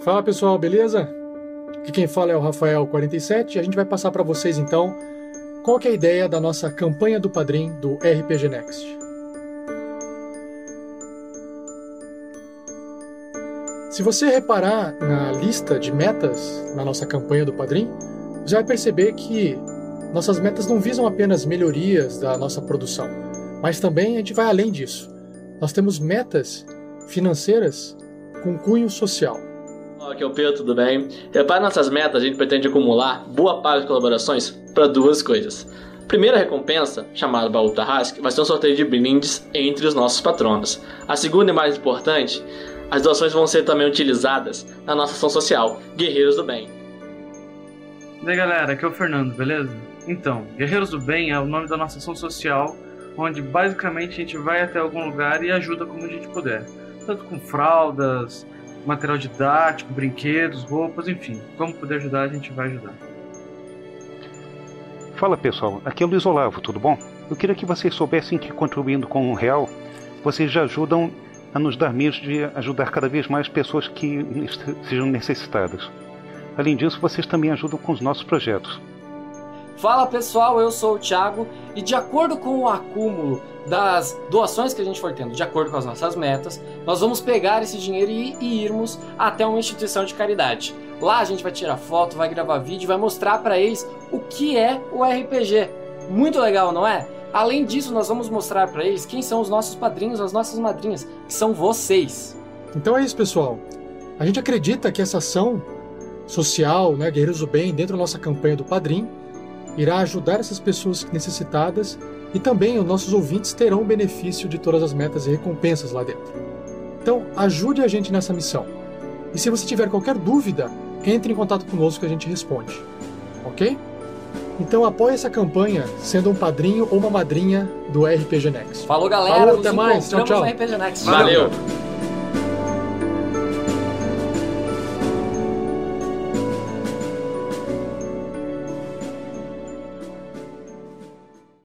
Fala pessoal, beleza? Aqui quem fala é o Rafael47 e a gente vai passar para vocês então qual é a ideia da nossa campanha do Padrim do RPG Next. Se você reparar na lista de metas na nossa campanha do Padrim, você vai perceber que nossas metas não visam apenas melhorias da nossa produção, mas também a gente vai além disso. Nós temos metas financeiras com cunho social. Aqui é o Pedro, tudo bem? Para nossas metas, a gente pretende acumular boa parte de colaborações para duas coisas. primeira recompensa, chamada Baú Tarrasque, vai ser um sorteio de brindes entre os nossos patronos. A segunda e mais importante, as doações vão ser também utilizadas na nossa ação social, Guerreiros do Bem. E aí galera, aqui é o Fernando, beleza? Então, Guerreiros do Bem é o nome da nossa ação social, onde basicamente a gente vai até algum lugar e ajuda como a gente puder. Tanto com fraldas, material didático, brinquedos, roupas, enfim. Como puder ajudar, a gente vai ajudar. Fala pessoal, aqui é o Luiz Olavo, tudo bom? Eu queria que vocês soubessem que contribuindo com um real, vocês já ajudam a nos dar meios de ajudar cada vez mais pessoas que sejam necessitadas. Além disso, vocês também ajudam com os nossos projetos. Fala pessoal, eu sou o Thiago e de acordo com o acúmulo das doações que a gente for tendo, de acordo com as nossas metas, nós vamos pegar esse dinheiro e, e irmos até uma instituição de caridade. Lá a gente vai tirar foto, vai gravar vídeo, vai mostrar para eles o que é o RPG. Muito legal, não é? Além disso, nós vamos mostrar para eles quem são os nossos padrinhos, as nossas madrinhas, que são vocês. Então é isso, pessoal. A gente acredita que essa ação social, né, Guerreiros do Bem, dentro da nossa campanha do Padrim, irá ajudar essas pessoas necessitadas e também os nossos ouvintes terão o benefício de todas as metas e recompensas lá dentro. Então, ajude a gente nessa missão. E se você tiver qualquer dúvida, entre em contato conosco que a gente responde. Ok? Então apoie essa campanha sendo um padrinho ou uma madrinha do RPG Next. Falou, galera. Falou, até mais. Tchau, tchau. RPG Next. Valeu.